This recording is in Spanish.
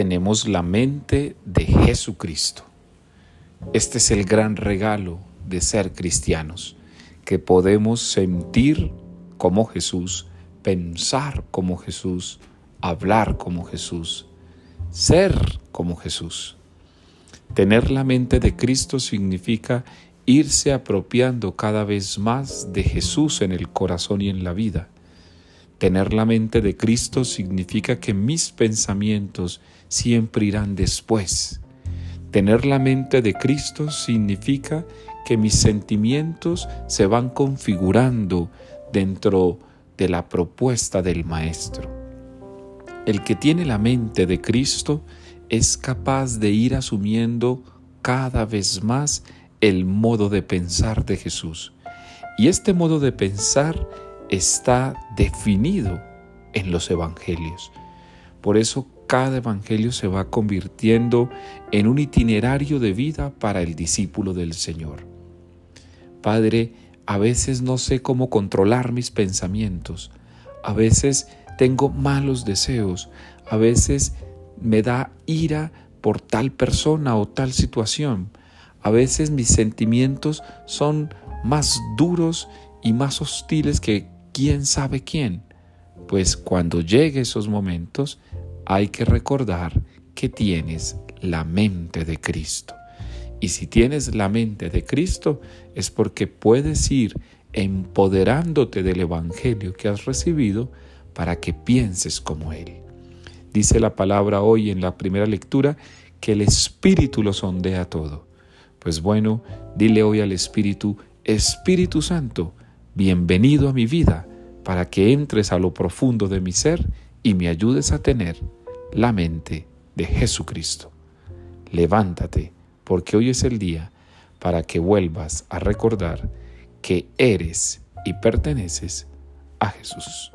tenemos la mente de Jesucristo. Este es el gran regalo de ser cristianos, que podemos sentir como Jesús, pensar como Jesús, hablar como Jesús, ser como Jesús. Tener la mente de Cristo significa irse apropiando cada vez más de Jesús en el corazón y en la vida. Tener la mente de Cristo significa que mis pensamientos siempre irán después. Tener la mente de Cristo significa que mis sentimientos se van configurando dentro de la propuesta del Maestro. El que tiene la mente de Cristo es capaz de ir asumiendo cada vez más el modo de pensar de Jesús. Y este modo de pensar está definido en los evangelios. Por eso cada evangelio se va convirtiendo en un itinerario de vida para el discípulo del Señor. Padre, a veces no sé cómo controlar mis pensamientos, a veces tengo malos deseos, a veces me da ira por tal persona o tal situación, a veces mis sentimientos son más duros y más hostiles que quién sabe quién. Pues cuando llegue esos momentos hay que recordar que tienes la mente de Cristo. Y si tienes la mente de Cristo es porque puedes ir empoderándote del Evangelio que has recibido para que pienses como Él. Dice la palabra hoy en la primera lectura que el Espíritu lo sondea todo. Pues bueno, dile hoy al Espíritu, Espíritu Santo, bienvenido a mi vida, para que entres a lo profundo de mi ser y me ayudes a tener la mente de Jesucristo. Levántate, porque hoy es el día para que vuelvas a recordar que eres y perteneces a Jesús.